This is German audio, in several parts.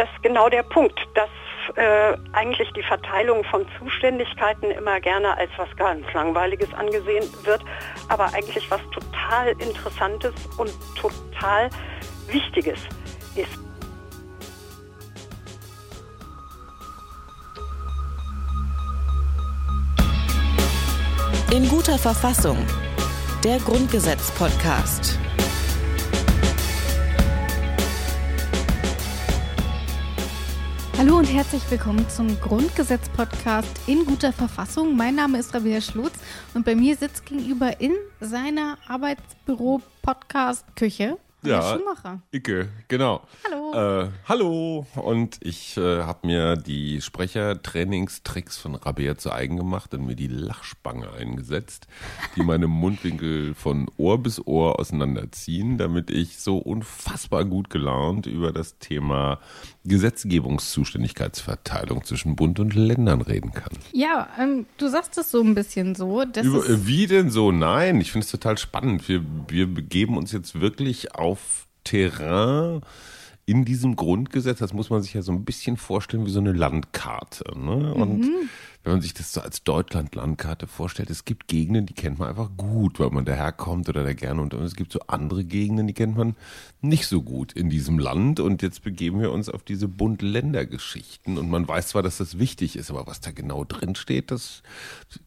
das genau der Punkt, dass äh, eigentlich die Verteilung von Zuständigkeiten immer gerne als was ganz Langweiliges angesehen wird, aber eigentlich was total Interessantes und total Wichtiges ist. In guter Verfassung. Der Grundgesetz-Podcast. Hallo und herzlich willkommen zum Grundgesetz-Podcast in guter Verfassung. Mein Name ist Rabea Schlutz und bei mir sitzt gegenüber in seiner Arbeitsbüro-Podcast-Küche ja, Schumacher. Icke, genau. Hallo. Äh, hallo. Und ich äh, habe mir die Sprechertrainingstricks von Rabea zu eigen gemacht und mir die Lachspange eingesetzt, die meine Mundwinkel von Ohr bis Ohr auseinanderziehen, damit ich so unfassbar gut gelaunt über das Thema Gesetzgebungszuständigkeitsverteilung zwischen Bund und Ländern reden kann. Ja, ähm, du sagst es so ein bisschen so. Über, wie denn so? Nein, ich finde es total spannend. Wir, wir begeben uns jetzt wirklich auf Terrain in diesem Grundgesetz. Das muss man sich ja so ein bisschen vorstellen wie so eine Landkarte. Ne? Und mhm wenn man sich das so als Deutschland-Landkarte vorstellt, es gibt Gegenden, die kennt man einfach gut, weil man daherkommt oder da gerne und es gibt so andere Gegenden, die kennt man nicht so gut in diesem Land und jetzt begeben wir uns auf diese Bund-Länder-Geschichten und man weiß zwar, dass das wichtig ist, aber was da genau drin steht, das,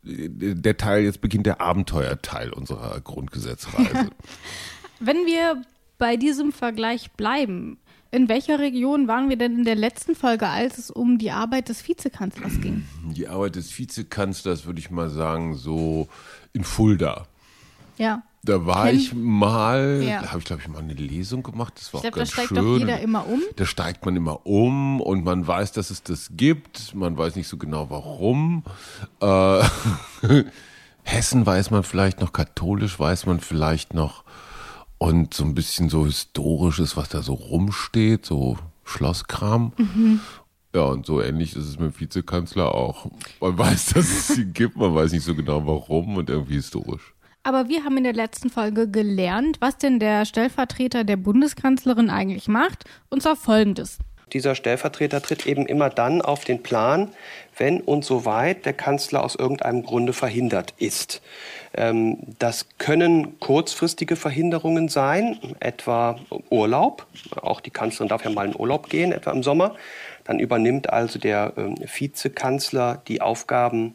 der Teil, jetzt beginnt der Abenteuerteil unserer Grundgesetzreise. Wenn wir bei diesem Vergleich bleiben, in welcher Region waren wir denn in der letzten Folge, als es um die Arbeit des Vizekanzlers ging? Die Arbeit des Vizekanzlers würde ich mal sagen, so in Fulda. Ja. Da war Ken ich mal, ja. da habe ich glaube ich mal eine Lesung gemacht. Das war ich glaube, da steigt schön. doch jeder immer um. Da steigt man immer um und man weiß, dass es das gibt. Man weiß nicht so genau warum. Äh, Hessen weiß man vielleicht noch, katholisch weiß man vielleicht noch und so ein bisschen so historisches, was da so rumsteht, so Schlosskram. Mhm. Ja, und so ähnlich ist es mit dem Vizekanzler auch. Man weiß, dass es sie gibt, man weiß nicht so genau warum und irgendwie historisch. Aber wir haben in der letzten Folge gelernt, was denn der Stellvertreter der Bundeskanzlerin eigentlich macht, und zwar folgendes. Dieser Stellvertreter tritt eben immer dann auf den Plan, wenn und soweit der Kanzler aus irgendeinem Grunde verhindert ist. Ähm, das können kurzfristige Verhinderungen sein, etwa Urlaub. Auch die Kanzlerin darf ja mal in Urlaub gehen, etwa im Sommer. Dann übernimmt also der ähm, Vizekanzler die Aufgaben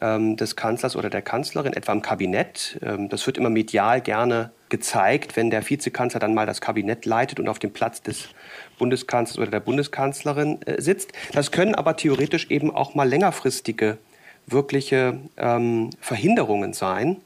ähm, des Kanzlers oder der Kanzlerin, etwa im Kabinett. das wird immer medial gerne gezeigt, wenn der Vizekanzler dann mal das Kabinett leitet und auf dem Platz des Bundeskanzlers oder der Bundeskanzlerin äh, sitzt. Das können aber theoretisch eben auch mal längerfristige wirkliche ähm, Verhinderungen sein,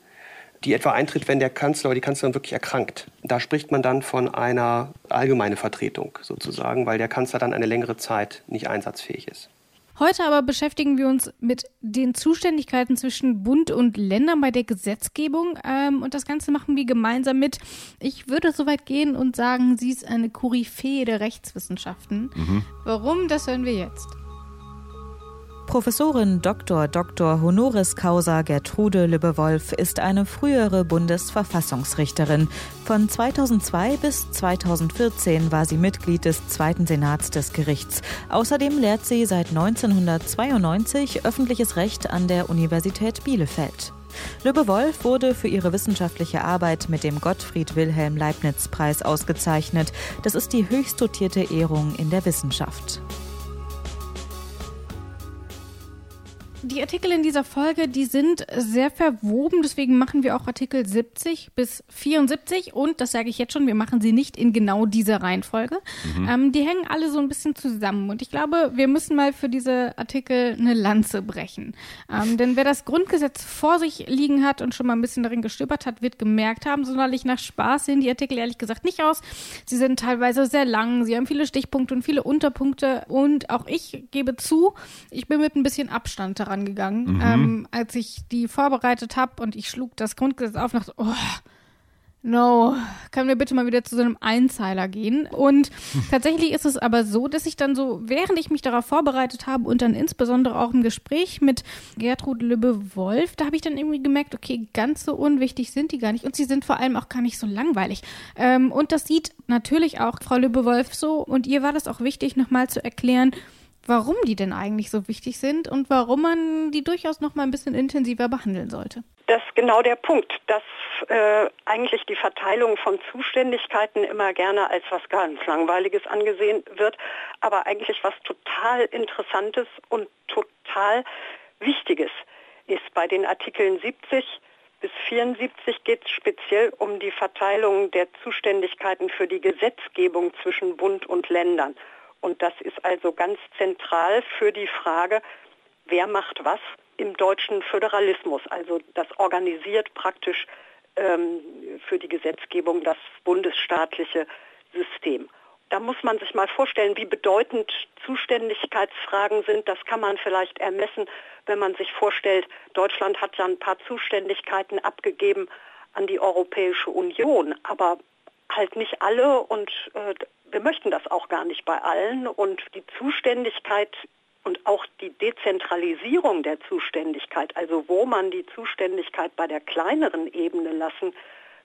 die etwa eintritt, wenn der Kanzler oder die Kanzlerin wirklich erkrankt. Da spricht man dann von einer allgemeinen Vertretung sozusagen, weil der Kanzler dann eine längere Zeit nicht einsatzfähig ist. Heute aber beschäftigen wir uns mit den Zuständigkeiten zwischen Bund und Ländern bei der Gesetzgebung. Ähm, und das Ganze machen wir gemeinsam mit. Ich würde so weit gehen und sagen, sie ist eine Koryphäe der Rechtswissenschaften. Mhm. Warum, das hören wir jetzt. Professorin Dr. Dr. Honoris Causa Gertrude Lübbewolf ist eine frühere Bundesverfassungsrichterin. Von 2002 bis 2014 war sie Mitglied des Zweiten Senats des Gerichts. Außerdem lehrt sie seit 1992 öffentliches Recht an der Universität Bielefeld. Lübbe-Wolf wurde für ihre wissenschaftliche Arbeit mit dem Gottfried Wilhelm Leibniz Preis ausgezeichnet. Das ist die höchst dotierte Ehrung in der Wissenschaft. Die Artikel in dieser Folge, die sind sehr verwoben, deswegen machen wir auch Artikel 70 bis 74 und das sage ich jetzt schon, wir machen sie nicht in genau dieser Reihenfolge. Mhm. Ähm, die hängen alle so ein bisschen zusammen und ich glaube, wir müssen mal für diese Artikel eine Lanze brechen. Ähm, denn wer das Grundgesetz vor sich liegen hat und schon mal ein bisschen darin gestöbert hat, wird gemerkt haben, sonderlich nach Spaß sehen die Artikel ehrlich gesagt nicht aus. Sie sind teilweise sehr lang, sie haben viele Stichpunkte und viele Unterpunkte und auch ich gebe zu, ich bin mit ein bisschen Abstand daran rangegangen, mhm. ähm, als ich die vorbereitet habe und ich schlug das Grundgesetz auf und dachte, oh, No, können wir bitte mal wieder zu so einem Einzeiler gehen? Und tatsächlich ist es aber so, dass ich dann so, während ich mich darauf vorbereitet habe und dann insbesondere auch im Gespräch mit Gertrud Lübbe-Wolf, da habe ich dann irgendwie gemerkt, okay, ganz so unwichtig sind die gar nicht und sie sind vor allem auch gar nicht so langweilig. Ähm, und das sieht natürlich auch Frau Lübbe-Wolf so und ihr war das auch wichtig, nochmal zu erklären, warum die denn eigentlich so wichtig sind und warum man die durchaus noch mal ein bisschen intensiver behandeln sollte. Das ist genau der Punkt, dass äh, eigentlich die Verteilung von Zuständigkeiten immer gerne als was ganz Langweiliges angesehen wird, aber eigentlich was total Interessantes und total Wichtiges ist. Bei den Artikeln 70 bis 74 geht es speziell um die Verteilung der Zuständigkeiten für die Gesetzgebung zwischen Bund und Ländern. Und das ist also ganz zentral für die Frage, wer macht was im deutschen Föderalismus. Also das organisiert praktisch ähm, für die Gesetzgebung das bundesstaatliche System. Da muss man sich mal vorstellen, wie bedeutend Zuständigkeitsfragen sind. Das kann man vielleicht ermessen, wenn man sich vorstellt, Deutschland hat ja ein paar Zuständigkeiten abgegeben an die Europäische Union, aber halt nicht alle und äh, wir möchten das auch gar nicht bei allen und die Zuständigkeit und auch die Dezentralisierung der Zuständigkeit, also wo man die Zuständigkeit bei der kleineren Ebene lassen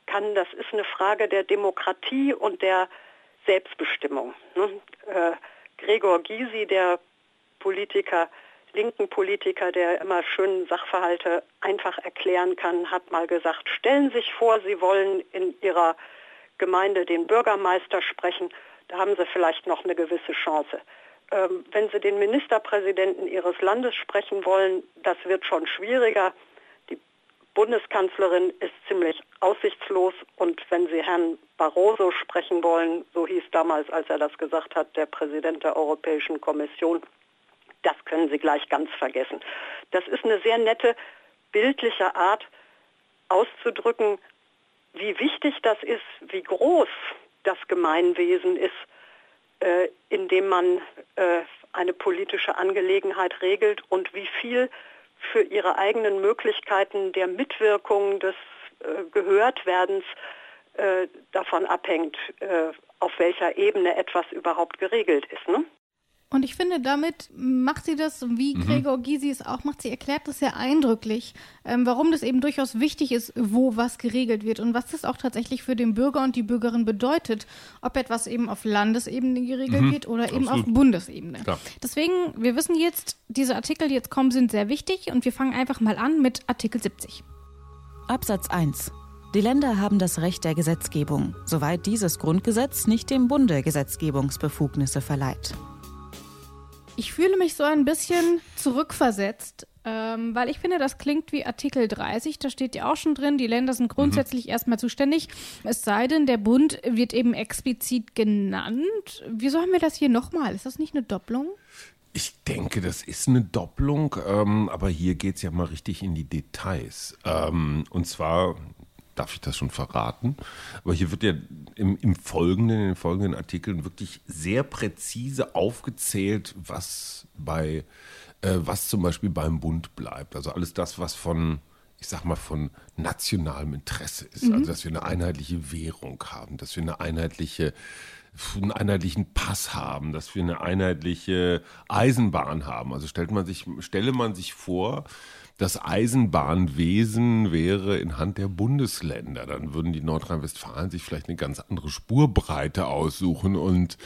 kann, das ist eine Frage der Demokratie und der Selbstbestimmung. Ne? Äh, Gregor Gysi, der Politiker, linken Politiker, der immer schön Sachverhalte einfach erklären kann, hat mal gesagt, stellen Sie sich vor, Sie wollen in Ihrer Gemeinde den Bürgermeister sprechen da haben Sie vielleicht noch eine gewisse Chance. Ähm, wenn Sie den Ministerpräsidenten Ihres Landes sprechen wollen, das wird schon schwieriger. Die Bundeskanzlerin ist ziemlich aussichtslos und wenn Sie Herrn Barroso sprechen wollen, so hieß damals, als er das gesagt hat, der Präsident der Europäischen Kommission, das können Sie gleich ganz vergessen. Das ist eine sehr nette, bildliche Art auszudrücken, wie wichtig das ist, wie groß das Gemeinwesen ist, äh, in dem man äh, eine politische Angelegenheit regelt und wie viel für ihre eigenen Möglichkeiten der Mitwirkung, des äh, Gehörtwerdens äh, davon abhängt, äh, auf welcher Ebene etwas überhaupt geregelt ist. Ne? Und ich finde, damit macht sie das, wie mhm. Gregor Gysi es auch macht, sie erklärt das sehr eindrücklich, ähm, warum das eben durchaus wichtig ist, wo was geregelt wird und was das auch tatsächlich für den Bürger und die Bürgerin bedeutet, ob etwas eben auf Landesebene geregelt mhm. wird oder Absolut. eben auf Bundesebene. Klar. Deswegen, wir wissen jetzt, diese Artikel, die jetzt kommen, sind sehr wichtig und wir fangen einfach mal an mit Artikel 70. Absatz 1. Die Länder haben das Recht der Gesetzgebung, soweit dieses Grundgesetz nicht dem Bunde Gesetzgebungsbefugnisse verleiht. Ich fühle mich so ein bisschen zurückversetzt, ähm, weil ich finde, das klingt wie Artikel 30. Da steht ja auch schon drin, die Länder sind grundsätzlich mhm. erstmal zuständig. Es sei denn, der Bund wird eben explizit genannt. Wieso haben wir das hier nochmal? Ist das nicht eine Doppelung? Ich denke, das ist eine Doppelung, ähm, aber hier geht es ja mal richtig in die Details. Ähm, und zwar darf ich das schon verraten? Aber hier wird ja im, im Folgenden, in den folgenden Artikeln wirklich sehr präzise aufgezählt, was bei, äh, was zum Beispiel beim Bund bleibt. Also alles das, was von, ich sag mal, von nationalem Interesse ist. Mhm. Also, dass wir eine einheitliche Währung haben, dass wir eine einheitliche einen einheitlichen Pass haben, dass wir eine einheitliche Eisenbahn haben. Also stellt man sich, stelle man sich vor, das Eisenbahnwesen wäre in Hand der Bundesländer. Dann würden die Nordrhein-Westfalen sich vielleicht eine ganz andere Spurbreite aussuchen und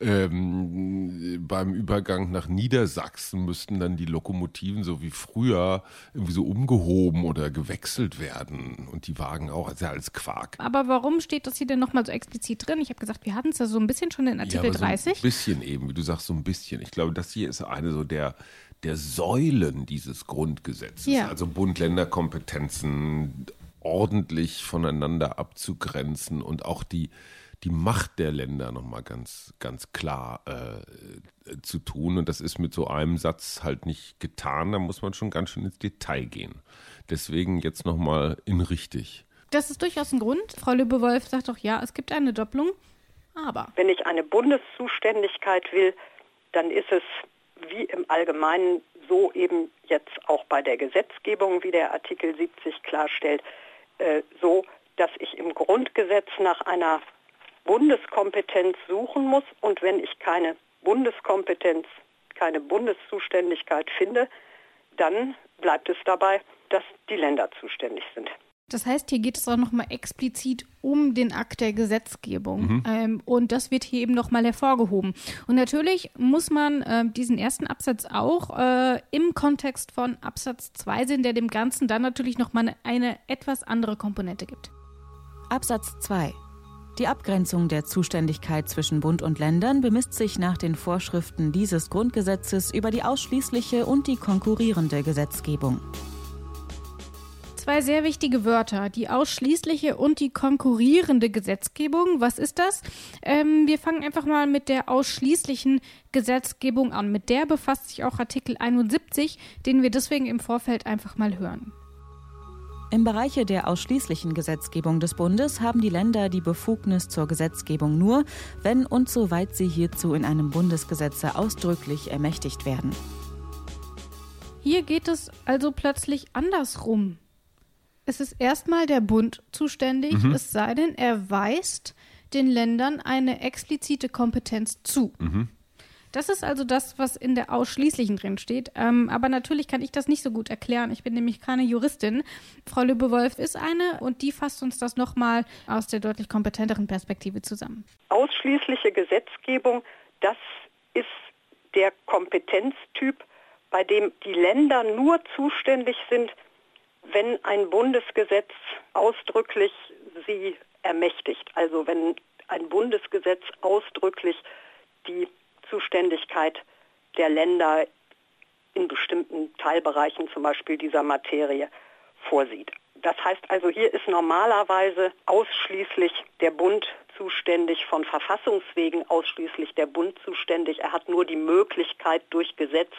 ähm, beim Übergang nach Niedersachsen müssten dann die Lokomotiven so wie früher irgendwie so umgehoben oder gewechselt werden und die Wagen auch, also als Quark. Aber warum steht das hier denn nochmal so explizit drin? Ich habe gesagt, wir hatten es ja so ein bisschen schon in Artikel ja, so 30. ein bisschen eben, wie du sagst, so ein bisschen. Ich glaube, das hier ist eine so der der Säulen dieses Grundgesetzes, ja. also Bund-Länder-Kompetenzen ordentlich voneinander abzugrenzen und auch die, die Macht der Länder nochmal ganz, ganz klar äh, zu tun. Und das ist mit so einem Satz halt nicht getan. Da muss man schon ganz schön ins Detail gehen. Deswegen jetzt nochmal in richtig. Das ist durchaus ein Grund. Frau Lübewolf sagt doch, ja, es gibt eine Doppelung. Aber. Wenn ich eine Bundeszuständigkeit will, dann ist es wie im Allgemeinen so eben jetzt auch bei der Gesetzgebung, wie der Artikel 70 klarstellt, äh, so, dass ich im Grundgesetz nach einer Bundeskompetenz suchen muss und wenn ich keine Bundeskompetenz, keine Bundeszuständigkeit finde, dann bleibt es dabei, dass die Länder zuständig sind. Das heißt, hier geht es auch nochmal explizit um den Akt der Gesetzgebung. Mhm. Ähm, und das wird hier eben nochmal hervorgehoben. Und natürlich muss man äh, diesen ersten Absatz auch äh, im Kontext von Absatz 2 sehen, der dem Ganzen dann natürlich nochmal eine, eine etwas andere Komponente gibt. Absatz 2 die Abgrenzung der Zuständigkeit zwischen Bund und Ländern bemisst sich nach den Vorschriften dieses Grundgesetzes über die ausschließliche und die konkurrierende Gesetzgebung. Zwei sehr wichtige Wörter, die ausschließliche und die konkurrierende Gesetzgebung. Was ist das? Ähm, wir fangen einfach mal mit der ausschließlichen Gesetzgebung an. Mit der befasst sich auch Artikel 71, den wir deswegen im Vorfeld einfach mal hören. Im Bereiche der ausschließlichen Gesetzgebung des Bundes haben die Länder die Befugnis zur Gesetzgebung nur, wenn und soweit sie hierzu in einem Bundesgesetze ausdrücklich ermächtigt werden. Hier geht es also plötzlich andersrum. Es ist erstmal der Bund zuständig, mhm. es sei denn, er weist den Ländern eine explizite Kompetenz zu. Mhm. Das ist also das, was in der Ausschließlichen drin steht. Ähm, aber natürlich kann ich das nicht so gut erklären. Ich bin nämlich keine Juristin. Frau Lübewolf ist eine und die fasst uns das nochmal aus der deutlich kompetenteren Perspektive zusammen. Ausschließliche Gesetzgebung, das ist der Kompetenztyp, bei dem die Länder nur zuständig sind, wenn ein Bundesgesetz ausdrücklich sie ermächtigt. Also wenn ein Bundesgesetz ausdrücklich die Zuständigkeit der Länder in bestimmten Teilbereichen zum Beispiel dieser Materie vorsieht. Das heißt also, hier ist normalerweise ausschließlich der Bund zuständig, von Verfassungswegen ausschließlich der Bund zuständig. Er hat nur die Möglichkeit durch Gesetz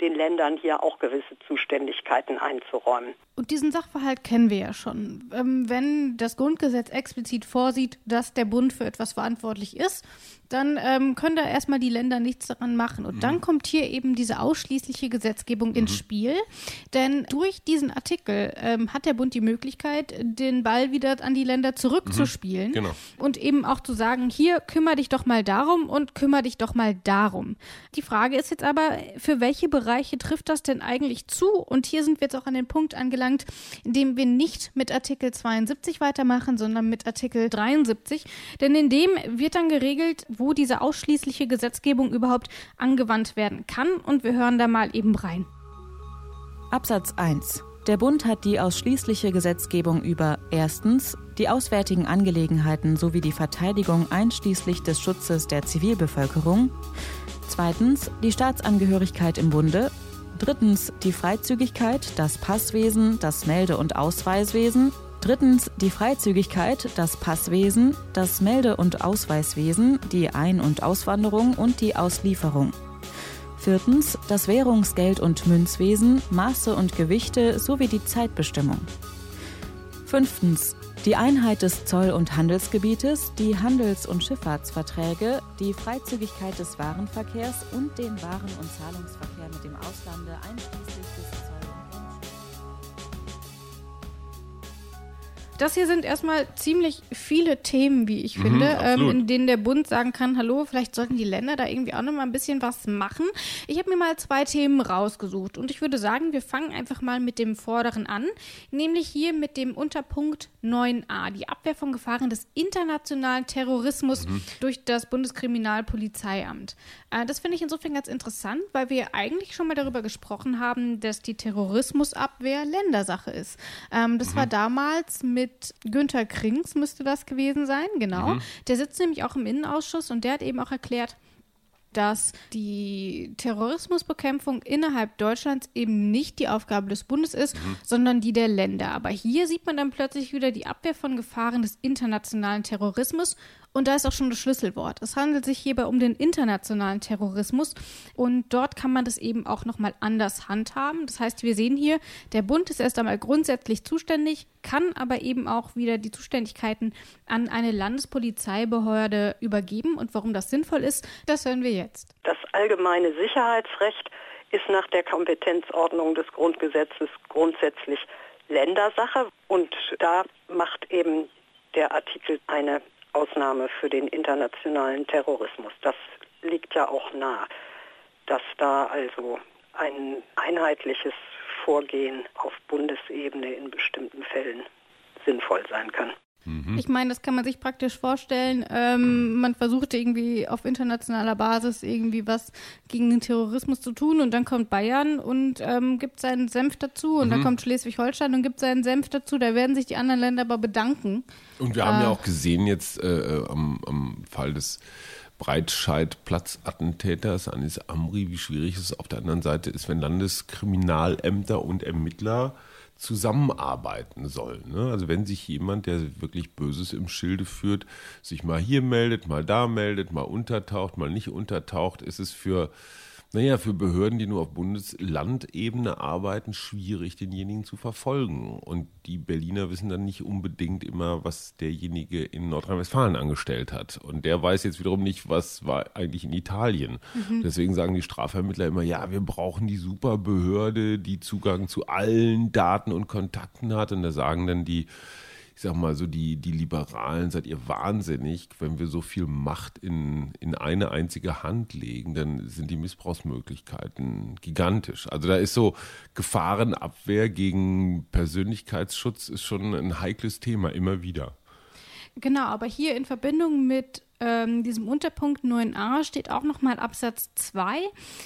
den Ländern hier auch gewisse Zuständigkeiten einzuräumen. Und diesen Sachverhalt kennen wir ja schon. Ähm, wenn das Grundgesetz explizit vorsieht, dass der Bund für etwas verantwortlich ist, dann ähm, können da erstmal die Länder nichts daran machen. Und mhm. dann kommt hier eben diese ausschließliche Gesetzgebung mhm. ins Spiel. Denn durch diesen Artikel ähm, hat der Bund die Möglichkeit, den Ball wieder an die Länder zurückzuspielen. Mhm. Genau. Und eben auch zu sagen, hier kümmere dich doch mal darum und kümmere dich doch mal darum. Die Frage ist jetzt aber, für welche Bereiche trifft das denn eigentlich zu? Und hier sind wir jetzt auch an den Punkt angelangt, in dem wir nicht mit Artikel 72 weitermachen, sondern mit Artikel 73. Denn in dem wird dann geregelt, wo diese ausschließliche Gesetzgebung überhaupt angewandt werden kann. Und wir hören da mal eben rein. Absatz 1. Der Bund hat die ausschließliche Gesetzgebung über erstens die auswärtigen Angelegenheiten sowie die Verteidigung einschließlich des Schutzes der Zivilbevölkerung, zweitens die Staatsangehörigkeit im Bunde, drittens die Freizügigkeit, das Passwesen, das Melde- und Ausweiswesen Drittens die Freizügigkeit, das Passwesen, das Melde- und Ausweiswesen, die Ein- und Auswanderung und die Auslieferung. Viertens das Währungsgeld- und Münzwesen, Maße und Gewichte sowie die Zeitbestimmung. Fünftens die Einheit des Zoll- und Handelsgebietes, die Handels- und Schifffahrtsverträge, die Freizügigkeit des Warenverkehrs und den Waren- und Zahlungsverkehr mit dem Auslande einschließlich des Das hier sind erstmal ziemlich viele Themen, wie ich mhm, finde, ähm, in denen der Bund sagen kann, hallo, vielleicht sollten die Länder da irgendwie auch noch mal ein bisschen was machen. Ich habe mir mal zwei Themen rausgesucht und ich würde sagen, wir fangen einfach mal mit dem vorderen an, nämlich hier mit dem Unterpunkt 9a, die Abwehr von Gefahren des internationalen Terrorismus mhm. durch das Bundeskriminalpolizeiamt. Äh, das finde ich insofern ganz interessant, weil wir eigentlich schon mal darüber gesprochen haben, dass die Terrorismusabwehr Ländersache ist. Ähm, das mhm. war damals mit mit Günther Krings müsste das gewesen sein, genau. Mhm. Der sitzt nämlich auch im Innenausschuss und der hat eben auch erklärt, dass die Terrorismusbekämpfung innerhalb Deutschlands eben nicht die Aufgabe des Bundes ist, mhm. sondern die der Länder. Aber hier sieht man dann plötzlich wieder die Abwehr von Gefahren des internationalen Terrorismus und da ist auch schon das Schlüsselwort. Es handelt sich hierbei um den internationalen Terrorismus und dort kann man das eben auch nochmal anders handhaben. Das heißt, wir sehen hier, der Bund ist erst einmal grundsätzlich zuständig, kann aber eben auch wieder die Zuständigkeiten an eine Landespolizeibehörde übergeben. Und warum das sinnvoll ist, das hören wir jetzt. Das allgemeine Sicherheitsrecht ist nach der Kompetenzordnung des Grundgesetzes grundsätzlich Ländersache und da macht eben der Artikel eine Ausnahme für den internationalen Terrorismus. Das liegt ja auch nahe, dass da also ein einheitliches Vorgehen auf Bundesebene in bestimmten Fällen sinnvoll sein kann. Mhm. Ich meine, das kann man sich praktisch vorstellen. Ähm, man versucht irgendwie auf internationaler Basis irgendwie was gegen den Terrorismus zu tun und dann kommt Bayern und ähm, gibt seinen Senf dazu und mhm. dann kommt Schleswig-Holstein und gibt seinen Senf dazu. Da werden sich die anderen Länder aber bedanken. Und wir haben ja äh, auch gesehen jetzt äh, äh, am, am Fall des Breitscheid-Platzattentäters Anis Amri, wie schwierig es auf der anderen Seite ist, wenn Landeskriminalämter und Ermittler zusammenarbeiten sollen. Ne? Also wenn sich jemand, der wirklich Böses im Schilde führt, sich mal hier meldet, mal da meldet, mal untertaucht, mal nicht untertaucht, ist es für naja, für Behörden, die nur auf Bundeslandebene arbeiten, schwierig, denjenigen zu verfolgen. Und die Berliner wissen dann nicht unbedingt immer, was derjenige in Nordrhein-Westfalen angestellt hat. Und der weiß jetzt wiederum nicht, was war eigentlich in Italien. Mhm. Deswegen sagen die Strafvermittler immer, ja, wir brauchen die Superbehörde, die Zugang zu allen Daten und Kontakten hat. Und da sagen dann die ich sag mal so, die, die Liberalen, seid ihr wahnsinnig, wenn wir so viel Macht in, in eine einzige Hand legen, dann sind die Missbrauchsmöglichkeiten gigantisch. Also da ist so Gefahrenabwehr gegen Persönlichkeitsschutz ist schon ein heikles Thema, immer wieder. Genau, aber hier in Verbindung mit ähm, diesem Unterpunkt 9a steht auch nochmal Absatz 2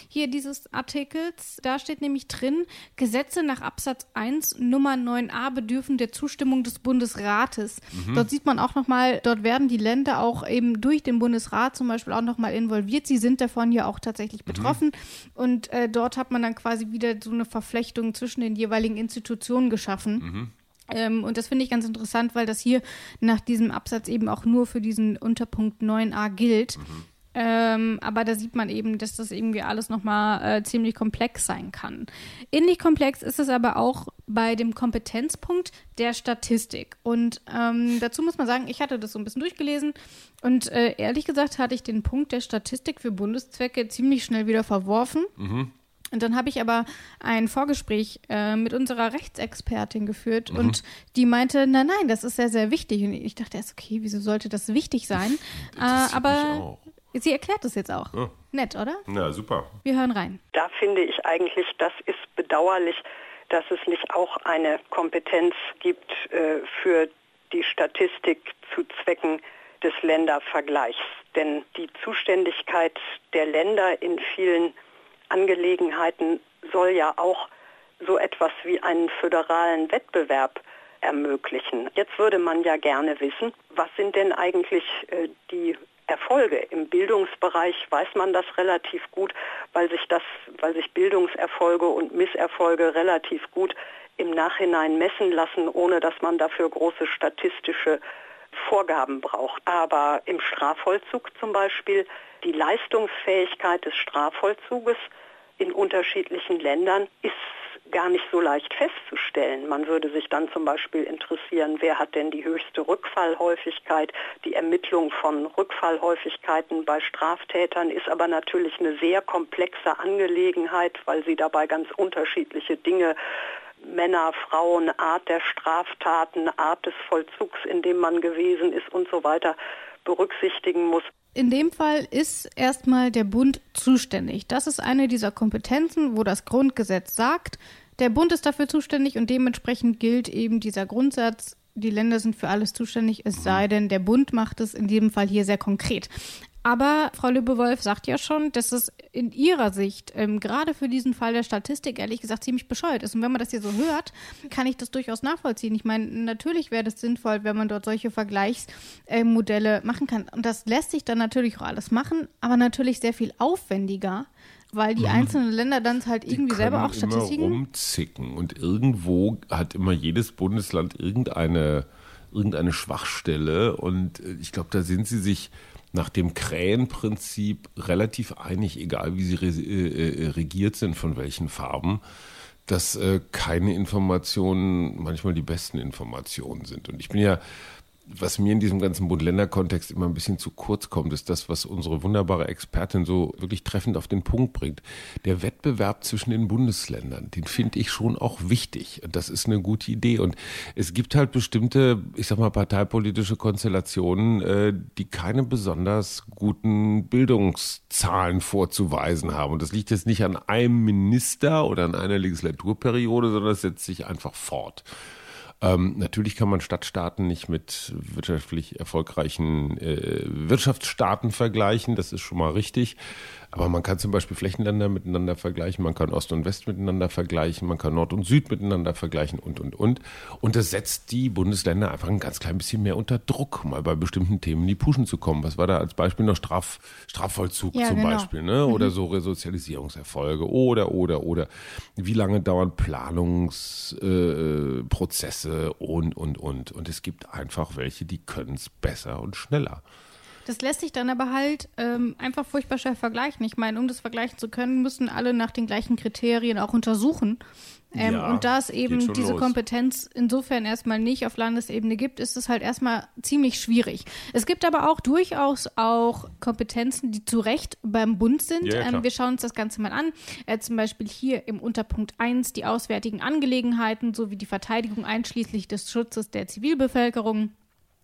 hier dieses Artikels. Da steht nämlich drin, Gesetze nach Absatz 1 Nummer 9a bedürfen der Zustimmung des Bundesrates. Mhm. Dort sieht man auch nochmal, dort werden die Länder auch eben durch den Bundesrat zum Beispiel auch nochmal involviert. Sie sind davon ja auch tatsächlich mhm. betroffen. Mhm. Und äh, dort hat man dann quasi wieder so eine Verflechtung zwischen den jeweiligen Institutionen geschaffen. Mhm. Ähm, und das finde ich ganz interessant, weil das hier nach diesem Absatz eben auch nur für diesen Unterpunkt 9a gilt. Mhm. Ähm, aber da sieht man eben, dass das irgendwie alles nochmal äh, ziemlich komplex sein kann. Ähnlich komplex ist es aber auch bei dem Kompetenzpunkt der Statistik. Und ähm, dazu muss man sagen, ich hatte das so ein bisschen durchgelesen und äh, ehrlich gesagt hatte ich den Punkt der Statistik für Bundeszwecke ziemlich schnell wieder verworfen. Mhm. Und dann habe ich aber ein Vorgespräch äh, mit unserer Rechtsexpertin geführt mhm. und die meinte, nein, nein, das ist sehr, sehr wichtig. Und ich dachte erst, okay, wieso sollte das wichtig sein? äh, aber sie erklärt es jetzt auch. Ja. Nett, oder? Ja, super. Wir hören rein. Da finde ich eigentlich, das ist bedauerlich, dass es nicht auch eine Kompetenz gibt äh, für die Statistik zu Zwecken des Ländervergleichs. Denn die Zuständigkeit der Länder in vielen Angelegenheiten soll ja auch so etwas wie einen föderalen Wettbewerb ermöglichen. Jetzt würde man ja gerne wissen, was sind denn eigentlich äh, die Erfolge. Im Bildungsbereich weiß man das relativ gut, weil sich das, weil sich Bildungserfolge und Misserfolge relativ gut im Nachhinein messen lassen, ohne dass man dafür große statistische Vorgaben braucht. Aber im Strafvollzug zum Beispiel die Leistungsfähigkeit des Strafvollzuges in unterschiedlichen Ländern ist gar nicht so leicht festzustellen. Man würde sich dann zum Beispiel interessieren, wer hat denn die höchste Rückfallhäufigkeit. Die Ermittlung von Rückfallhäufigkeiten bei Straftätern ist aber natürlich eine sehr komplexe Angelegenheit, weil sie dabei ganz unterschiedliche Dinge Männer, Frauen, Art der Straftaten, Art des Vollzugs, in dem man gewesen ist und so weiter berücksichtigen muss. In dem Fall ist erstmal der Bund zuständig. Das ist eine dieser Kompetenzen, wo das Grundgesetz sagt, der Bund ist dafür zuständig und dementsprechend gilt eben dieser Grundsatz, die Länder sind für alles zuständig, es sei denn, der Bund macht es in diesem Fall hier sehr konkret. Aber Frau Lübewolf sagt ja schon, dass es in ihrer Sicht ähm, gerade für diesen Fall der Statistik ehrlich gesagt ziemlich bescheuert ist. Und wenn man das hier so hört, kann ich das durchaus nachvollziehen. Ich meine, natürlich wäre das sinnvoll, wenn man dort solche Vergleichsmodelle äh, machen kann. Und das lässt sich dann natürlich auch alles machen, aber natürlich sehr viel aufwendiger weil die mhm. einzelnen Länder dann halt irgendwie selber auch Statistiken immer rumzicken und irgendwo hat immer jedes Bundesland irgendeine irgendeine Schwachstelle und äh, ich glaube, da sind sie sich nach dem Krähenprinzip relativ einig, egal wie sie re äh, äh, regiert sind, von welchen Farben, dass äh, keine Informationen manchmal die besten Informationen sind. Und ich bin ja was mir in diesem ganzen Bund-Länder-Kontext immer ein bisschen zu kurz kommt, ist das, was unsere wunderbare Expertin so wirklich treffend auf den Punkt bringt. Der Wettbewerb zwischen den Bundesländern, den finde ich schon auch wichtig. Das ist eine gute Idee. Und es gibt halt bestimmte, ich sag mal, parteipolitische Konstellationen, äh, die keine besonders guten Bildungszahlen vorzuweisen haben. Und das liegt jetzt nicht an einem Minister oder an einer Legislaturperiode, sondern es setzt sich einfach fort. Ähm, natürlich kann man Stadtstaaten nicht mit wirtschaftlich erfolgreichen äh, Wirtschaftsstaaten vergleichen, das ist schon mal richtig. Aber man kann zum Beispiel Flächenländer miteinander vergleichen, man kann Ost und West miteinander vergleichen, man kann Nord und Süd miteinander vergleichen und, und, und. Und das setzt die Bundesländer einfach ein ganz klein bisschen mehr unter Druck, mal bei bestimmten Themen in die Puschen zu kommen. Was war da als Beispiel noch Straf, Strafvollzug ja, zum genau. Beispiel, ne? Oder mhm. so Resozialisierungserfolge oder, oder, oder. Wie lange dauern Planungsprozesse äh, und, und, und. Und es gibt einfach welche, die können es besser und schneller. Das lässt sich dann aber halt ähm, einfach furchtbar schnell vergleichen. Ich meine, um das vergleichen zu können, müssen alle nach den gleichen Kriterien auch untersuchen. Ähm, ja, und da es eben diese los. Kompetenz insofern erstmal nicht auf Landesebene gibt, ist es halt erstmal ziemlich schwierig. Es gibt aber auch durchaus auch Kompetenzen, die zu Recht beim Bund sind. Ja, ähm, wir schauen uns das Ganze mal an. Äh, zum Beispiel hier im Unterpunkt 1 die auswärtigen Angelegenheiten sowie die Verteidigung einschließlich des Schutzes der Zivilbevölkerung.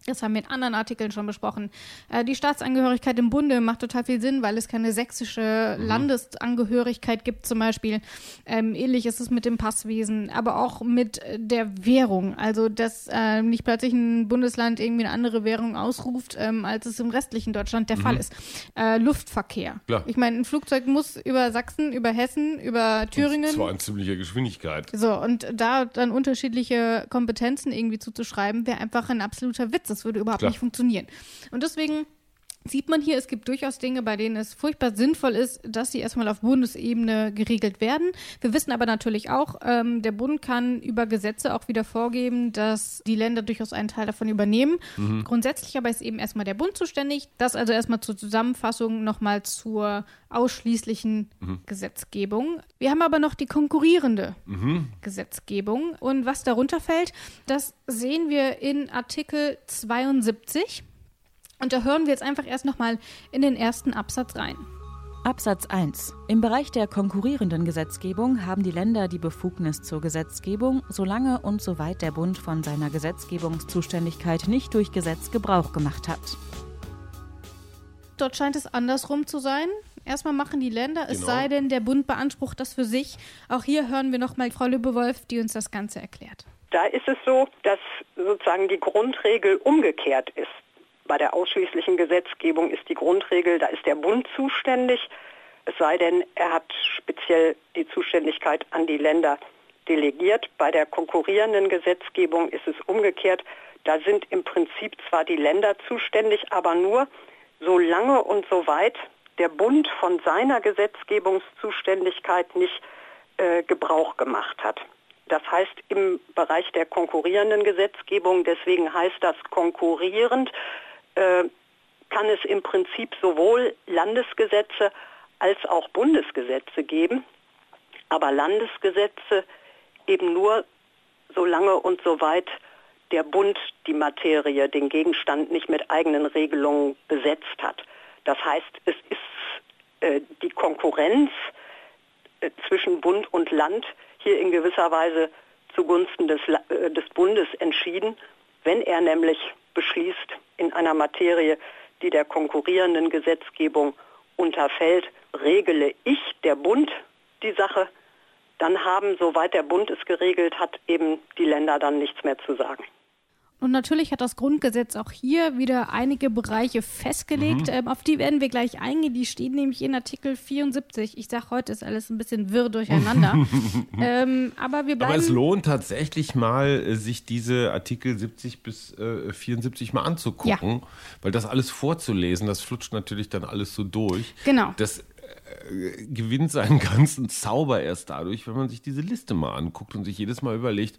Das haben wir in anderen Artikeln schon besprochen. Äh, die Staatsangehörigkeit im Bunde macht total viel Sinn, weil es keine sächsische mhm. Landesangehörigkeit gibt zum Beispiel. Ähm, ähnlich ist es mit dem Passwesen, aber auch mit der Währung. Also, dass äh, nicht plötzlich ein Bundesland irgendwie eine andere Währung ausruft, ähm, als es im restlichen Deutschland der mhm. Fall ist. Äh, Luftverkehr. Klar. Ich meine, ein Flugzeug muss über Sachsen, über Hessen, über Thüringen. Und zwar in ziemlicher Geschwindigkeit. So, und da dann unterschiedliche Kompetenzen irgendwie zuzuschreiben, wäre einfach ein absoluter Witz. Das würde überhaupt Klar. nicht funktionieren. Und deswegen sieht man hier, es gibt durchaus Dinge, bei denen es furchtbar sinnvoll ist, dass sie erstmal auf Bundesebene geregelt werden. Wir wissen aber natürlich auch, ähm, der Bund kann über Gesetze auch wieder vorgeben, dass die Länder durchaus einen Teil davon übernehmen. Mhm. Grundsätzlich aber ist eben erstmal der Bund zuständig. Das also erstmal zur Zusammenfassung nochmal zur ausschließlichen mhm. Gesetzgebung. Wir haben aber noch die konkurrierende mhm. Gesetzgebung. Und was darunter fällt, das sehen wir in Artikel 72. Und da hören wir jetzt einfach erst nochmal in den ersten Absatz rein. Absatz 1. Im Bereich der konkurrierenden Gesetzgebung haben die Länder die Befugnis zur Gesetzgebung, solange und soweit der Bund von seiner Gesetzgebungszuständigkeit nicht durch Gesetz Gebrauch gemacht hat. Dort scheint es andersrum zu sein. Erstmal machen die Länder, es genau. sei denn, der Bund beansprucht das für sich. Auch hier hören wir nochmal Frau Lübewolf, die uns das Ganze erklärt. Da ist es so, dass sozusagen die Grundregel umgekehrt ist. Bei der ausschließlichen Gesetzgebung ist die Grundregel, da ist der Bund zuständig, es sei denn, er hat speziell die Zuständigkeit an die Länder delegiert. Bei der konkurrierenden Gesetzgebung ist es umgekehrt. Da sind im Prinzip zwar die Länder zuständig, aber nur solange und soweit der Bund von seiner Gesetzgebungszuständigkeit nicht äh, Gebrauch gemacht hat. Das heißt im Bereich der konkurrierenden Gesetzgebung, deswegen heißt das konkurrierend, äh, kann es im Prinzip sowohl Landesgesetze als auch Bundesgesetze geben, aber Landesgesetze eben nur solange und soweit der Bund die Materie, den Gegenstand nicht mit eigenen Regelungen besetzt hat. Das heißt, es ist äh, die Konkurrenz äh, zwischen Bund und Land hier in gewisser Weise zugunsten des, äh, des Bundes entschieden, wenn er nämlich beschließt in einer Materie, die der konkurrierenden Gesetzgebung unterfällt, regele ich, der Bund, die Sache, dann haben, soweit der Bund es geregelt hat, eben die Länder dann nichts mehr zu sagen. Und natürlich hat das Grundgesetz auch hier wieder einige Bereiche festgelegt. Mhm. Ähm, auf die werden wir gleich eingehen. Die stehen nämlich in Artikel 74. Ich sage, heute ist alles ein bisschen wirr durcheinander. ähm, aber wir bleiben. Aber es lohnt tatsächlich mal, äh, sich diese Artikel 70 bis äh, 74 mal anzugucken, ja. weil das alles vorzulesen, das flutscht natürlich dann alles so durch. Genau. Das äh, gewinnt seinen ganzen Zauber erst dadurch, wenn man sich diese Liste mal anguckt und sich jedes Mal überlegt,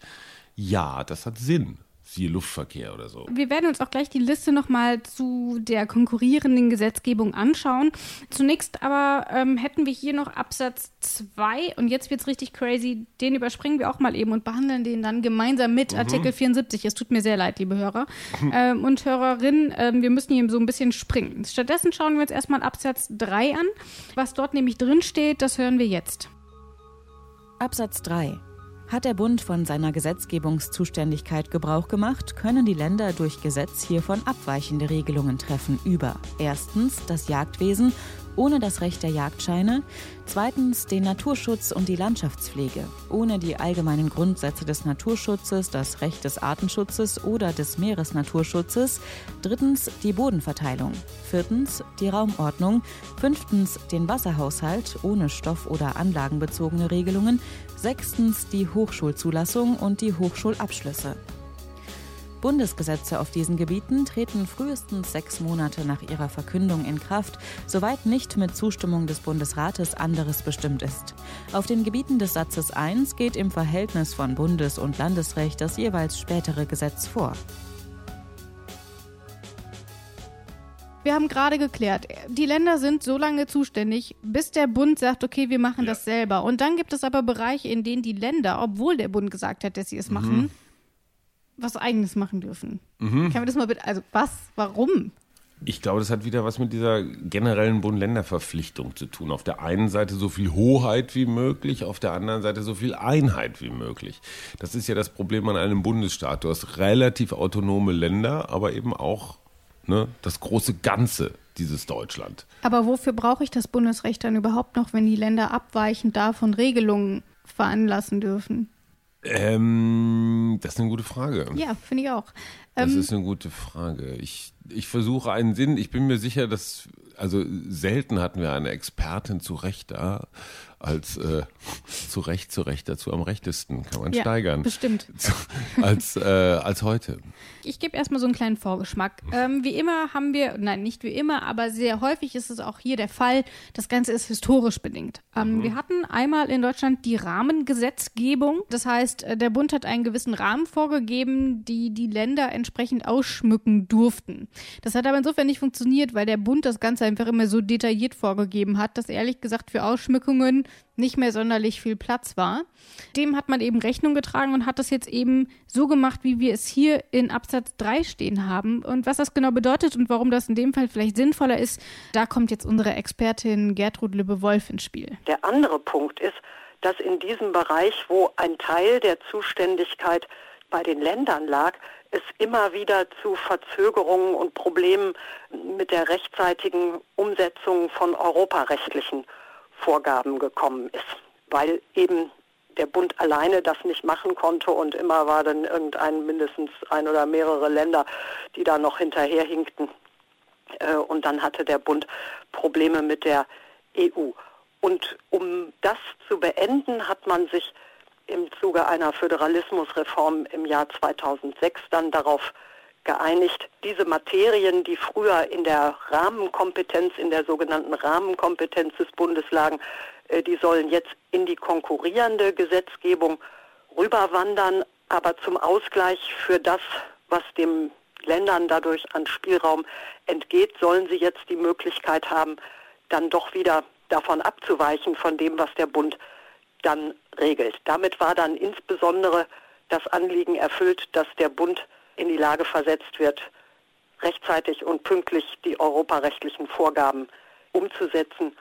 ja, das hat Sinn siehe Luftverkehr oder so. Wir werden uns auch gleich die Liste nochmal zu der konkurrierenden Gesetzgebung anschauen. Zunächst aber ähm, hätten wir hier noch Absatz 2 und jetzt wird es richtig crazy. Den überspringen wir auch mal eben und behandeln den dann gemeinsam mit mhm. Artikel 74. Es tut mir sehr leid, liebe Hörer ähm, und Hörerinnen. Ähm, wir müssen hier so ein bisschen springen. Stattdessen schauen wir uns erstmal Absatz 3 an. Was dort nämlich drin steht, das hören wir jetzt. Absatz 3 hat der Bund von seiner Gesetzgebungszuständigkeit Gebrauch gemacht, können die Länder durch Gesetz hiervon abweichende Regelungen treffen. Über erstens das Jagdwesen ohne das Recht der Jagdscheine, zweitens den Naturschutz und die Landschaftspflege, ohne die allgemeinen Grundsätze des Naturschutzes, das Recht des Artenschutzes oder des Meeresnaturschutzes, drittens die Bodenverteilung, viertens die Raumordnung, fünftens den Wasserhaushalt ohne stoff- oder anlagenbezogene Regelungen, sechstens die Hochschulzulassung und die Hochschulabschlüsse. Bundesgesetze auf diesen Gebieten treten frühestens sechs Monate nach ihrer Verkündung in Kraft, soweit nicht mit Zustimmung des Bundesrates anderes bestimmt ist. Auf den Gebieten des Satzes 1 geht im Verhältnis von Bundes- und Landesrecht das jeweils spätere Gesetz vor. Wir haben gerade geklärt, die Länder sind so lange zuständig, bis der Bund sagt, okay, wir machen ja. das selber. Und dann gibt es aber Bereiche, in denen die Länder, obwohl der Bund gesagt hat, dass sie es mhm. machen, was Eigenes machen dürfen. Mhm. Kann wir das mal bitte, also was, warum? Ich glaube, das hat wieder was mit dieser generellen Bund-Länder-Verpflichtung zu tun. Auf der einen Seite so viel Hoheit wie möglich, auf der anderen Seite so viel Einheit wie möglich. Das ist ja das Problem an einem Bundesstaat. Du hast relativ autonome Länder, aber eben auch ne, das große Ganze dieses Deutschland. Aber wofür brauche ich das Bundesrecht dann überhaupt noch, wenn die Länder abweichend davon Regelungen veranlassen dürfen? Ähm, das ist eine gute Frage. Ja, finde ich auch. Das ähm, ist eine gute Frage. Ich, ich versuche einen Sinn. Ich bin mir sicher, dass, also selten hatten wir eine Expertin zu Recht da, als äh, zu Recht, zu Recht dazu am rechtesten, kann man ja, steigern. Bestimmt. Als, äh, als heute. Ich gebe erstmal so einen kleinen Vorgeschmack. Ähm, wie immer haben wir, nein, nicht wie immer, aber sehr häufig ist es auch hier der Fall, das Ganze ist historisch bedingt. Ähm, mhm. Wir hatten einmal in Deutschland die Rahmengesetzgebung. Das heißt, äh, der Bund hat einen gewissen Rahmen vorgegeben, die die Länder entsprechend ausschmücken durften. Das hat aber insofern nicht funktioniert, weil der Bund das Ganze einfach immer so detailliert vorgegeben hat, dass ehrlich gesagt für Ausschmückungen nicht mehr sonderlich viel Platz war. Dem hat man eben Rechnung getragen und hat das jetzt eben so gemacht, wie wir es hier in Absatz 3 stehen haben. Und was das genau bedeutet und warum das in dem Fall vielleicht sinnvoller ist, da kommt jetzt unsere Expertin Gertrud Lübbe-Wolf ins Spiel. Der andere Punkt ist, dass in diesem Bereich, wo ein Teil der Zuständigkeit bei den Ländern lag, es immer wieder zu Verzögerungen und Problemen mit der rechtzeitigen Umsetzung von europarechtlichen Vorgaben gekommen ist, weil eben der Bund alleine das nicht machen konnte und immer war dann irgendein mindestens ein oder mehrere Länder, die da noch hinterherhinkten. Äh, und dann hatte der Bund Probleme mit der EU. Und um das zu beenden, hat man sich im Zuge einer Föderalismusreform im Jahr 2006 dann darauf geeinigt, diese Materien, die früher in der Rahmenkompetenz, in der sogenannten Rahmenkompetenz des Bundes lagen, äh, die sollen jetzt in die konkurrierende Gesetzgebung rüberwandern, aber zum Ausgleich für das, was dem Ländern dadurch an Spielraum entgeht, sollen sie jetzt die Möglichkeit haben, dann doch wieder davon abzuweichen, von dem, was der Bund dann regelt. Damit war dann insbesondere das Anliegen erfüllt, dass der Bund in die Lage versetzt wird, rechtzeitig und pünktlich die europarechtlichen Vorgaben umzusetzen.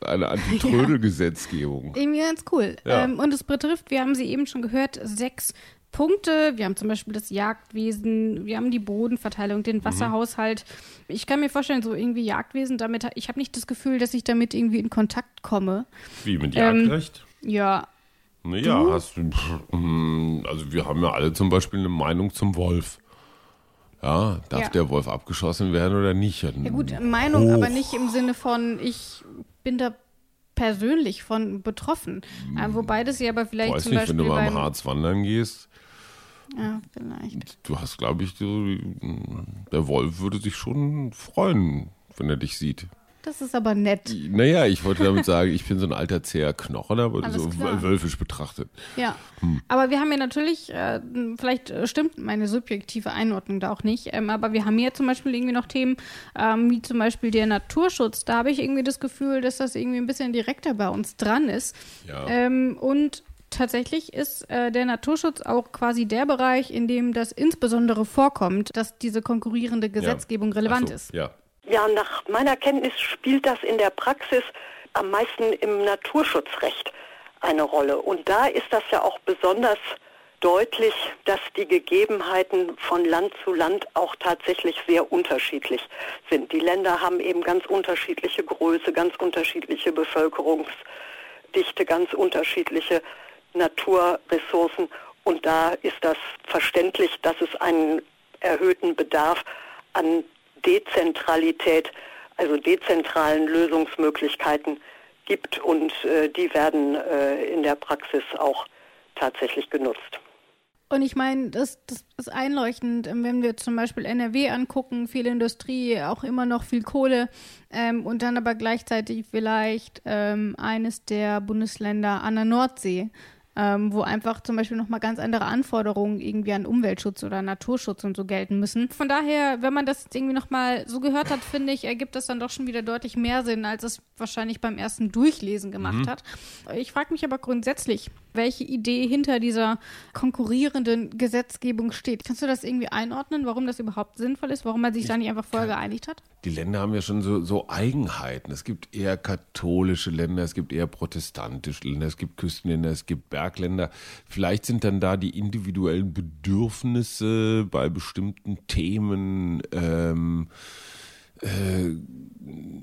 Eine Antitrödelgesetzgebung. Ja. Irgendwie ganz cool. Ja. Ähm, und es betrifft, wir haben sie eben schon gehört, sechs Punkte. Wir haben zum Beispiel das Jagdwesen, wir haben die Bodenverteilung, den mhm. Wasserhaushalt. Mhm. Ich kann mir vorstellen, so irgendwie Jagdwesen, damit, ich habe nicht das Gefühl, dass ich damit irgendwie in Kontakt komme. Wie mit Jagdrecht? Ähm, ja. Naja, hast du, hm, also wir haben ja alle zum Beispiel eine Meinung zum Wolf. Ja, darf ja. der Wolf abgeschossen werden oder nicht? Ja gut, Meinung, Hoch. aber nicht im Sinne von, ich bin da persönlich von betroffen. Äh, wobei das ja aber vielleicht Weiß zum nicht, Beispiel wenn du mal im Harz wandern gehst. Ja, vielleicht. Du hast, glaube ich, du, der Wolf würde sich schon freuen, wenn er dich sieht. Das ist aber nett. Naja, ich wollte damit sagen, ich bin so ein alter zäher Knochen, aber so klar. wölfisch betrachtet. Ja, hm. aber wir haben ja natürlich, äh, vielleicht stimmt meine subjektive Einordnung da auch nicht, ähm, aber wir haben hier zum Beispiel irgendwie noch Themen, ähm, wie zum Beispiel der Naturschutz. Da habe ich irgendwie das Gefühl, dass das irgendwie ein bisschen direkter bei uns dran ist. Ja. Ähm, und tatsächlich ist äh, der Naturschutz auch quasi der Bereich, in dem das insbesondere vorkommt, dass diese konkurrierende Gesetzgebung ja. relevant so, ist. Ja. Ja, nach meiner Kenntnis spielt das in der Praxis am meisten im Naturschutzrecht eine Rolle. Und da ist das ja auch besonders deutlich, dass die Gegebenheiten von Land zu Land auch tatsächlich sehr unterschiedlich sind. Die Länder haben eben ganz unterschiedliche Größe, ganz unterschiedliche Bevölkerungsdichte, ganz unterschiedliche Naturressourcen. Und da ist das verständlich, dass es einen erhöhten Bedarf an Dezentralität, also dezentralen Lösungsmöglichkeiten gibt. Und äh, die werden äh, in der Praxis auch tatsächlich genutzt. Und ich meine, das, das ist einleuchtend, ähm, wenn wir zum Beispiel NRW angucken, viel Industrie, auch immer noch viel Kohle ähm, und dann aber gleichzeitig vielleicht ähm, eines der Bundesländer an der Nordsee ähm, wo einfach zum Beispiel nochmal ganz andere Anforderungen irgendwie an Umweltschutz oder Naturschutz und so gelten müssen. Von daher, wenn man das jetzt irgendwie nochmal so gehört hat, finde ich, ergibt das dann doch schon wieder deutlich mehr Sinn, als es wahrscheinlich beim ersten Durchlesen gemacht mhm. hat. Ich frage mich aber grundsätzlich, welche Idee hinter dieser konkurrierenden Gesetzgebung steht. Kannst du das irgendwie einordnen, warum das überhaupt sinnvoll ist, warum man sich ich da nicht einfach vorher geeinigt hat? Die Länder haben ja schon so, so Eigenheiten. Es gibt eher katholische Länder, es gibt eher protestantische Länder, es gibt Küstenländer, es gibt Bergländer. Vielleicht sind dann da die individuellen Bedürfnisse bei bestimmten Themen ähm, äh,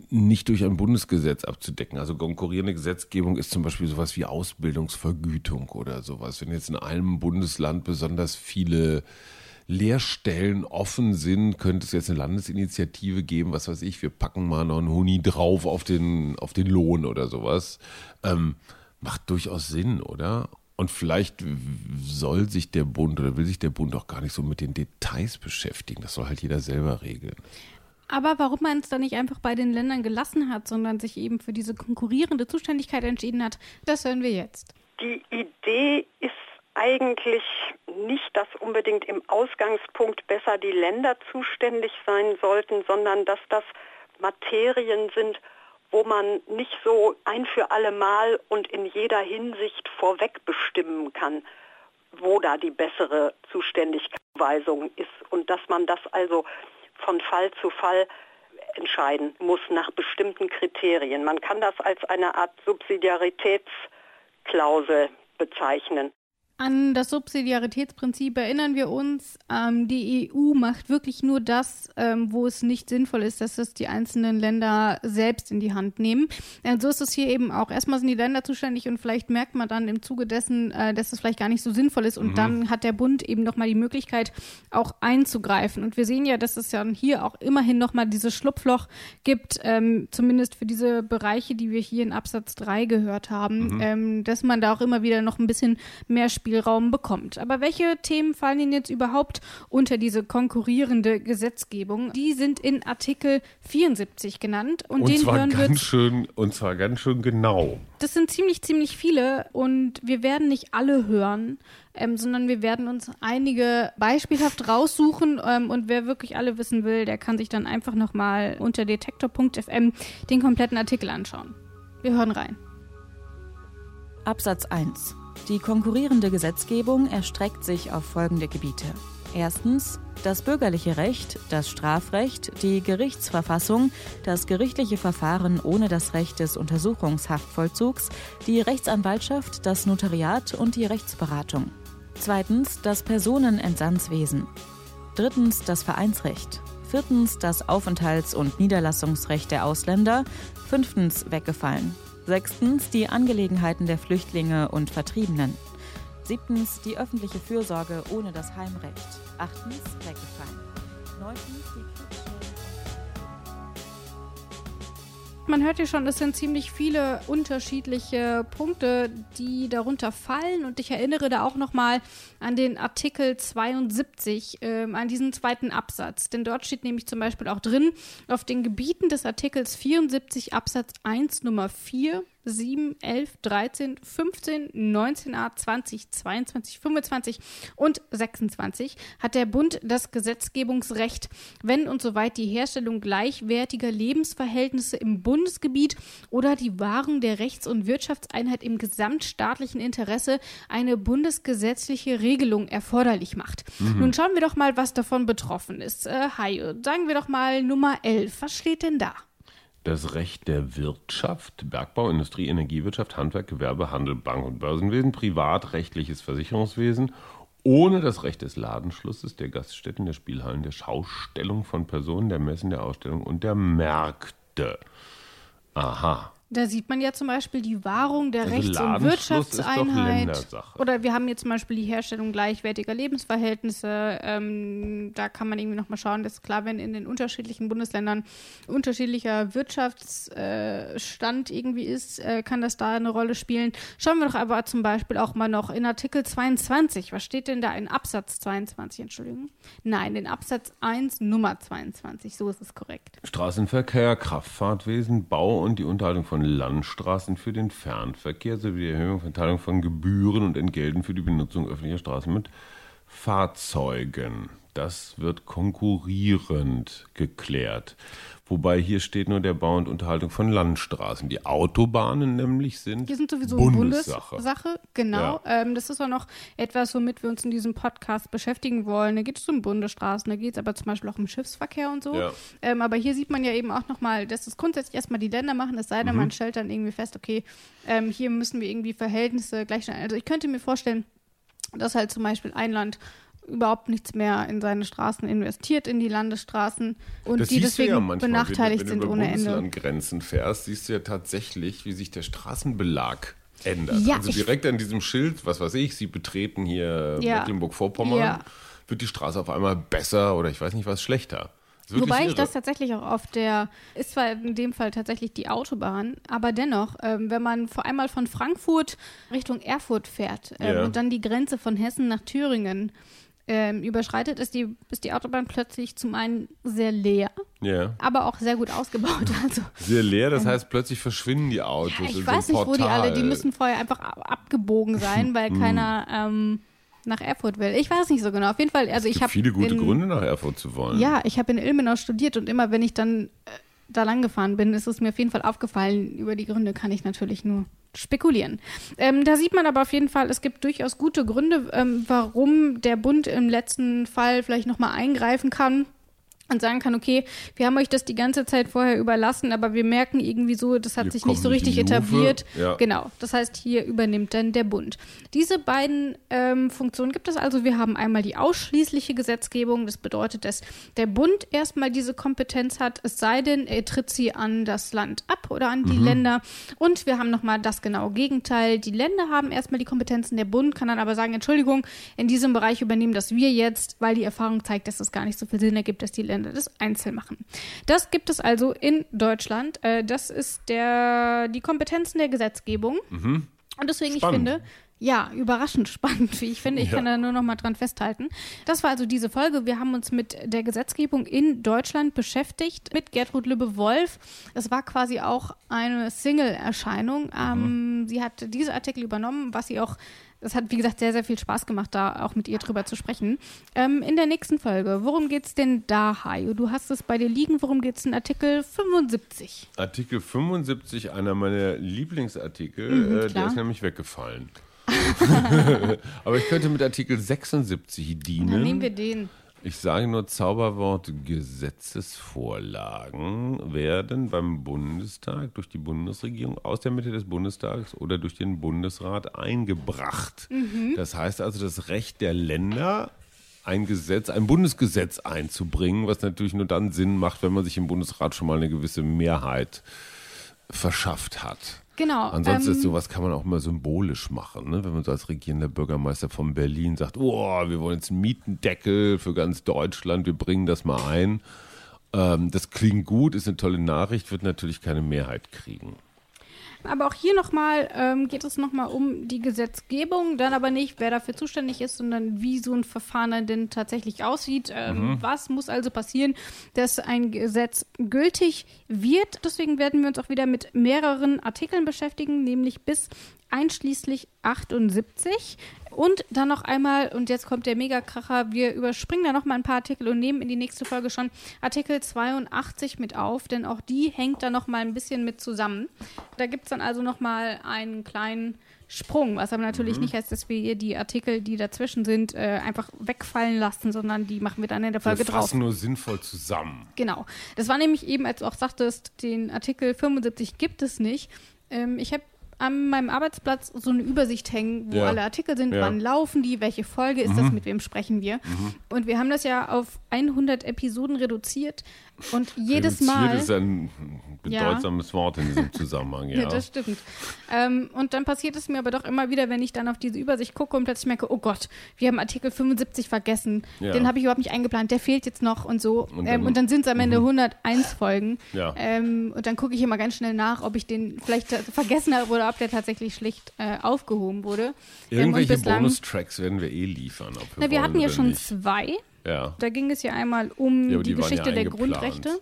nicht durch ein Bundesgesetz abzudecken. Also konkurrierende Gesetzgebung ist zum Beispiel sowas wie Ausbildungsvergütung oder sowas. Wenn jetzt in einem Bundesland besonders viele Lehrstellen offen sind, könnte es jetzt eine Landesinitiative geben, was weiß ich, wir packen mal noch einen Huni drauf auf den, auf den Lohn oder sowas. Ähm, macht durchaus Sinn, oder? Und vielleicht soll sich der Bund oder will sich der Bund auch gar nicht so mit den Details beschäftigen. Das soll halt jeder selber regeln. Aber warum man es dann nicht einfach bei den Ländern gelassen hat, sondern sich eben für diese konkurrierende Zuständigkeit entschieden hat, das hören wir jetzt. Die Idee ist eigentlich nicht, dass unbedingt im Ausgangspunkt besser die Länder zuständig sein sollten, sondern dass das Materien sind, wo man nicht so ein für alle Mal und in jeder Hinsicht vorweg bestimmen kann, wo da die bessere Zuständigkeitsweisung ist und dass man das also von Fall zu Fall entscheiden muss nach bestimmten Kriterien. Man kann das als eine Art Subsidiaritätsklausel bezeichnen. An das Subsidiaritätsprinzip erinnern wir uns, ähm, die EU macht wirklich nur das, ähm, wo es nicht sinnvoll ist, dass es die einzelnen Länder selbst in die Hand nehmen. Äh, so ist es hier eben auch. Erstmal sind die Länder zuständig und vielleicht merkt man dann im Zuge dessen, äh, dass es vielleicht gar nicht so sinnvoll ist und mhm. dann hat der Bund eben nochmal die Möglichkeit, auch einzugreifen. Und wir sehen ja, dass es ja hier auch immerhin nochmal dieses Schlupfloch gibt, ähm, zumindest für diese Bereiche, die wir hier in Absatz 3 gehört haben, mhm. Ähm, dass man da auch immer wieder noch ein bisschen mehr Spielraum bekommt. Aber welche Themen fallen Ihnen jetzt überhaupt unter diese konkurrierende Gesetzgebung? Die sind in Artikel 74 genannt und, und den zwar hören ganz wir schön und zwar ganz schön genau. Das sind ziemlich ziemlich viele und wir werden nicht alle hören. Ähm, sondern wir werden uns einige beispielhaft raussuchen ähm, und wer wirklich alle wissen will, der kann sich dann einfach nochmal unter detektor.fm den kompletten Artikel anschauen. Wir hören rein. Absatz 1 die konkurrierende Gesetzgebung erstreckt sich auf folgende Gebiete. Erstens das bürgerliche Recht, das Strafrecht, die Gerichtsverfassung, das gerichtliche Verfahren ohne das Recht des Untersuchungshaftvollzugs, die Rechtsanwaltschaft, das Notariat und die Rechtsberatung. Zweitens das Personenentsandswesen. Drittens das Vereinsrecht. Viertens das Aufenthalts- und Niederlassungsrecht der Ausländer. Fünftens weggefallen. Sechstens die Angelegenheiten der Flüchtlinge und Vertriebenen. Siebtens die öffentliche Fürsorge ohne das Heimrecht. Achtens weggefallen. Neuntens die Man hört ja schon, es sind ziemlich viele unterschiedliche Punkte, die darunter fallen. Und ich erinnere da auch nochmal an den Artikel 72, äh, an diesen zweiten Absatz. Denn dort steht nämlich zum Beispiel auch drin, auf den Gebieten des Artikels 74 Absatz 1 Nummer 4 7, 11, 13, 15, 19a, 20, 22, 25 und 26 hat der Bund das Gesetzgebungsrecht, wenn und soweit die Herstellung gleichwertiger Lebensverhältnisse im Bundesgebiet oder die Wahrung der Rechts- und Wirtschaftseinheit im gesamtstaatlichen Interesse eine bundesgesetzliche Regelung erforderlich macht. Mhm. Nun schauen wir doch mal, was davon betroffen ist. Äh, Hajo, sagen wir doch mal Nummer 11. Was steht denn da? Das Recht der Wirtschaft, Bergbau, Industrie, Energiewirtschaft, Handwerk, Gewerbe, Handel, Bank- und Börsenwesen, privatrechtliches Versicherungswesen, ohne das Recht des Ladenschlusses, der Gaststätten, der Spielhallen, der Schaustellung von Personen, der Messen, der Ausstellung und der Märkte. Aha. Da sieht man ja zum Beispiel die Wahrung der also Rechts- und Wirtschaftseinheit. Oder wir haben jetzt zum Beispiel die Herstellung gleichwertiger Lebensverhältnisse. Ähm, da kann man irgendwie nochmal schauen, das ist klar, wenn in den unterschiedlichen Bundesländern unterschiedlicher Wirtschaftsstand äh, irgendwie ist, äh, kann das da eine Rolle spielen. Schauen wir doch aber zum Beispiel auch mal noch in Artikel 22. Was steht denn da in Absatz 22? Entschuldigung. Nein, in Absatz 1 Nummer 22. So ist es korrekt. Straßenverkehr, Kraftfahrtwesen, Bau und die Unterhaltung von Landstraßen für den Fernverkehr sowie die Erhöhung von Teilung von Gebühren und Entgelten für die Benutzung öffentlicher Straßen mit Fahrzeugen. Das wird konkurrierend geklärt. Wobei hier steht nur der Bau und Unterhaltung von Landstraßen. Die Autobahnen nämlich sind, die sind sowieso Bundessache. Bundessache, genau. Ja. Ähm, das ist auch noch etwas, womit wir uns in diesem Podcast beschäftigen wollen. Da geht es um Bundesstraßen, da geht es aber zum Beispiel auch um Schiffsverkehr und so. Ja. Ähm, aber hier sieht man ja eben auch nochmal, dass es grundsätzlich erstmal die Länder machen, es sei denn, mhm. man stellt dann irgendwie fest, okay, ähm, hier müssen wir irgendwie Verhältnisse gleichstellen. Also ich könnte mir vorstellen, dass halt zum Beispiel ein Land überhaupt nichts mehr in seine Straßen investiert, in die Landesstraßen und das die deswegen ja manchmal, benachteiligt wenn, wenn sind ohne Ende. Wenn du über Grenzen fährst, siehst du ja tatsächlich, wie sich der Straßenbelag ändert. Ja, also direkt an diesem Schild, was weiß ich, sie betreten hier ja. Mecklenburg-Vorpommern, ja. wird die Straße auf einmal besser oder ich weiß nicht was schlechter. Wobei irre. ich das tatsächlich auch auf der, ist zwar in dem Fall tatsächlich die Autobahn, aber dennoch, ähm, wenn man vor einmal von Frankfurt Richtung Erfurt fährt ähm, yeah. und dann die Grenze von Hessen nach Thüringen ähm, überschreitet, ist die, ist die Autobahn plötzlich zum einen sehr leer, yeah. aber auch sehr gut ausgebaut. Also, sehr leer, das ähm, heißt, plötzlich verschwinden die Autos. Ja, ich weiß so nicht, wo die alle, die müssen vorher einfach abgebogen sein, weil hm. keiner ähm, nach Erfurt will. Ich weiß nicht so genau. Auf jeden Fall, also ich habe viele gute in, Gründe nach Erfurt zu wollen. Ja, ich habe in Ilmenau studiert und immer wenn ich dann äh, da lang gefahren bin, ist es mir auf jeden Fall aufgefallen. Über die Gründe kann ich natürlich nur spekulieren. Ähm, da sieht man aber auf jeden Fall, es gibt durchaus gute Gründe, ähm, warum der Bund im letzten Fall vielleicht nochmal eingreifen kann und sagen kann, okay, wir haben euch das die ganze Zeit vorher überlassen, aber wir merken irgendwie so, das hat wir sich nicht so richtig etabliert. Ja. Genau, das heißt, hier übernimmt dann der Bund. Diese beiden ähm, Funktionen gibt es also. Wir haben einmal die ausschließliche Gesetzgebung, das bedeutet, dass der Bund erstmal diese Kompetenz hat, es sei denn, er tritt sie an das Land ab oder an die mhm. Länder. Und wir haben nochmal das genaue Gegenteil. Die Länder haben erstmal die Kompetenzen, der Bund kann dann aber sagen, Entschuldigung, in diesem Bereich übernehmen das wir jetzt, weil die Erfahrung zeigt, dass es gar nicht so viel Sinn ergibt, dass die Länder das einzeln machen. Das gibt es also in Deutschland. Äh, das ist der, die Kompetenzen der Gesetzgebung. Mhm. Und deswegen, Spannend. ich finde, ja, überraschend spannend, wie ich finde. Ich ja. kann da nur noch mal dran festhalten. Das war also diese Folge. Wir haben uns mit der Gesetzgebung in Deutschland beschäftigt, mit Gertrud Lübbe-Wolf. Es war quasi auch eine Single-Erscheinung. Ähm, mhm. Sie hat diese Artikel übernommen, was sie auch es hat, wie gesagt, sehr, sehr viel Spaß gemacht, da auch mit ihr drüber zu sprechen. Ähm, in der nächsten Folge, worum geht es denn da, Hajo? Du hast es bei dir liegen. Worum geht es in Artikel 75? Artikel 75, einer meiner Lieblingsartikel, mhm, äh, der ist nämlich weggefallen. Aber ich könnte mit Artikel 76 dienen. Dann nehmen wir den. Ich sage nur Zauberwort Gesetzesvorlagen werden beim Bundestag durch die Bundesregierung aus der Mitte des Bundestags oder durch den Bundesrat eingebracht. Mhm. Das heißt also das Recht der Länder ein Gesetz, ein Bundesgesetz einzubringen, was natürlich nur dann Sinn macht, wenn man sich im Bundesrat schon mal eine gewisse Mehrheit verschafft hat. Genau. Ansonsten ähm, ist sowas kann man auch immer symbolisch machen, ne? wenn man so als regierender Bürgermeister von Berlin sagt, oh, wir wollen jetzt einen Mietendeckel für ganz Deutschland, wir bringen das mal ein. Ähm, das klingt gut, ist eine tolle Nachricht, wird natürlich keine Mehrheit kriegen. Aber auch hier nochmal ähm, geht es nochmal um die Gesetzgebung, dann aber nicht, wer dafür zuständig ist, sondern wie so ein Verfahren denn tatsächlich aussieht. Ähm, mhm. Was muss also passieren, dass ein Gesetz gültig wird? Deswegen werden wir uns auch wieder mit mehreren Artikeln beschäftigen, nämlich bis einschließlich 78. Und dann noch einmal, und jetzt kommt der Megakracher, wir überspringen da noch mal ein paar Artikel und nehmen in die nächste Folge schon Artikel 82 mit auf, denn auch die hängt da noch mal ein bisschen mit zusammen. Da gibt es dann also noch mal einen kleinen Sprung, was aber natürlich mhm. nicht heißt, dass wir hier die Artikel, die dazwischen sind, äh, einfach wegfallen lassen, sondern die machen wir dann in der Folge wir drauf. fassen nur sinnvoll zusammen. Genau. Das war nämlich eben, als du auch sagtest, den Artikel 75 gibt es nicht. Ähm, ich habe an meinem Arbeitsplatz so eine Übersicht hängen, wo ja. alle Artikel sind, ja. wann laufen die, welche Folge ist mhm. das, mit wem sprechen wir. Mhm. Und wir haben das ja auf 100 Episoden reduziert und jedes reduziert Mal. ist ein bedeutsames ja. Wort in diesem Zusammenhang, ja. ja das stimmt. Ähm, und dann passiert es mir aber doch immer wieder, wenn ich dann auf diese Übersicht gucke und plötzlich merke, oh Gott, wir haben Artikel 75 vergessen, den habe ich überhaupt nicht eingeplant, der fehlt jetzt noch und so. Und dann, ähm, dann sind es am Ende 101 mhm. Folgen. Ja. Ähm, und dann gucke ich immer ganz schnell nach, ob ich den vielleicht vergessen habe oder ob der tatsächlich schlicht äh, aufgehoben wurde. Irgendwelche Bonustracks werden wir eh liefern. wir, na, wir hatten ja schon nicht. zwei. Ja. Da ging es ja einmal um ja, die, die Geschichte ja der Grundrechte.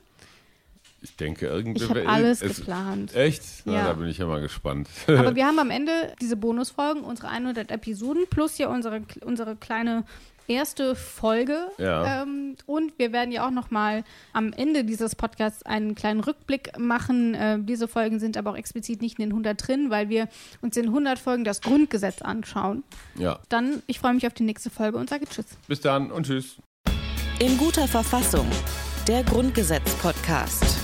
Ich denke, irgendwie. Ich habe alles es, geplant. Echt? Na, ja. Da bin ich ja mal gespannt. Aber wir haben am Ende diese Bonusfolgen, unsere 100 Episoden, plus ja unsere, unsere kleine erste Folge. Ja. Ähm, und wir werden ja auch noch mal am Ende dieses Podcasts einen kleinen Rückblick machen. Äh, diese Folgen sind aber auch explizit nicht in den 100 drin, weil wir uns in 100 Folgen das Grundgesetz anschauen. Ja. Dann, ich freue mich auf die nächste Folge und sage Tschüss. Bis dann und Tschüss. In guter Verfassung. Der Grundgesetz-Podcast.